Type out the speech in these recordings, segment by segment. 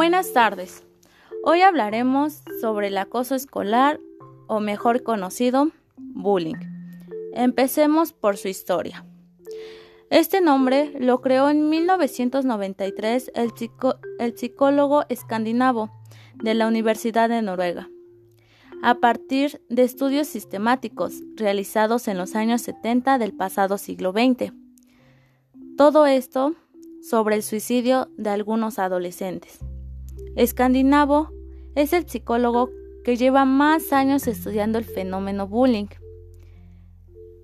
Buenas tardes. Hoy hablaremos sobre el acoso escolar o mejor conocido bullying. Empecemos por su historia. Este nombre lo creó en 1993 el, psicólogo escandinavo de la Universidad de Noruega, a partir de estudios sistemáticos realizados en los años 70 del pasado siglo XX. Todo esto sobre el suicidio de algunos adolescentes. Escandinavo es el psicólogo que lleva más años estudiando el fenómeno bullying.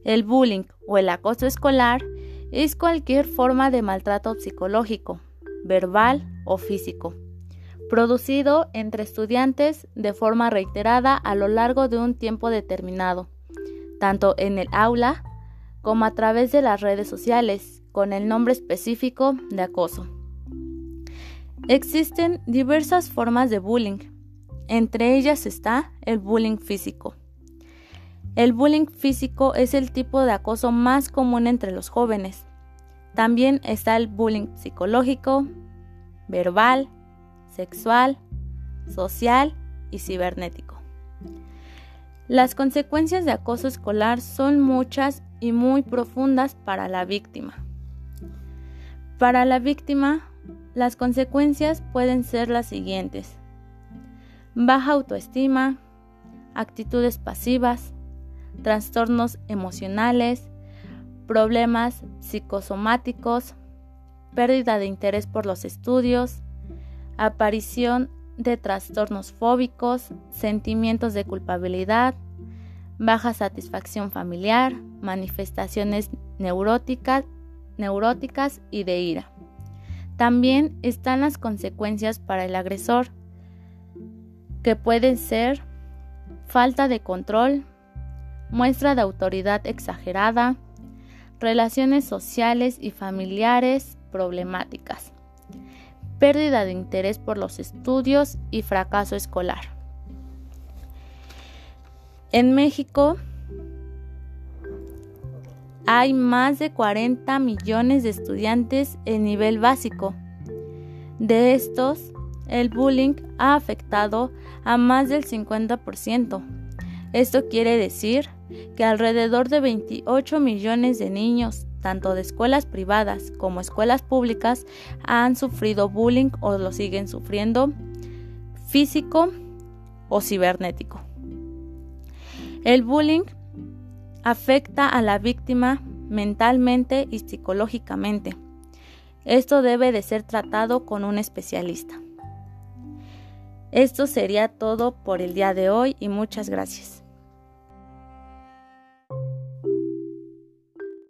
El bullying o el acoso escolar es cualquier forma de maltrato psicológico, verbal o físico, producido entre estudiantes de forma reiterada a lo largo de un tiempo determinado, tanto en el aula como a través de las redes sociales, con el nombre específico de acoso. Existen diversas formas de bullying. Entre ellas está el bullying físico. El bullying físico es el tipo de acoso más común entre los jóvenes. También está el bullying psicológico, verbal, sexual, social y cibernético. Las consecuencias de acoso escolar son muchas y muy profundas para la víctima. Para la víctima, las consecuencias pueden ser las siguientes. Baja autoestima, actitudes pasivas, trastornos emocionales, problemas psicosomáticos, pérdida de interés por los estudios, aparición de trastornos fóbicos, sentimientos de culpabilidad, baja satisfacción familiar, manifestaciones neuróticas, neuróticas y de ira. También están las consecuencias para el agresor, que pueden ser falta de control, muestra de autoridad exagerada, relaciones sociales y familiares problemáticas, pérdida de interés por los estudios y fracaso escolar. En México, hay más de 40 millones de estudiantes en nivel básico. De estos, el bullying ha afectado a más del 50%. Esto quiere decir que alrededor de 28 millones de niños, tanto de escuelas privadas como escuelas públicas, han sufrido bullying o lo siguen sufriendo físico o cibernético. El bullying afecta a la víctima mentalmente y psicológicamente. Esto debe de ser tratado con un especialista. Esto sería todo por el día de hoy y muchas gracias.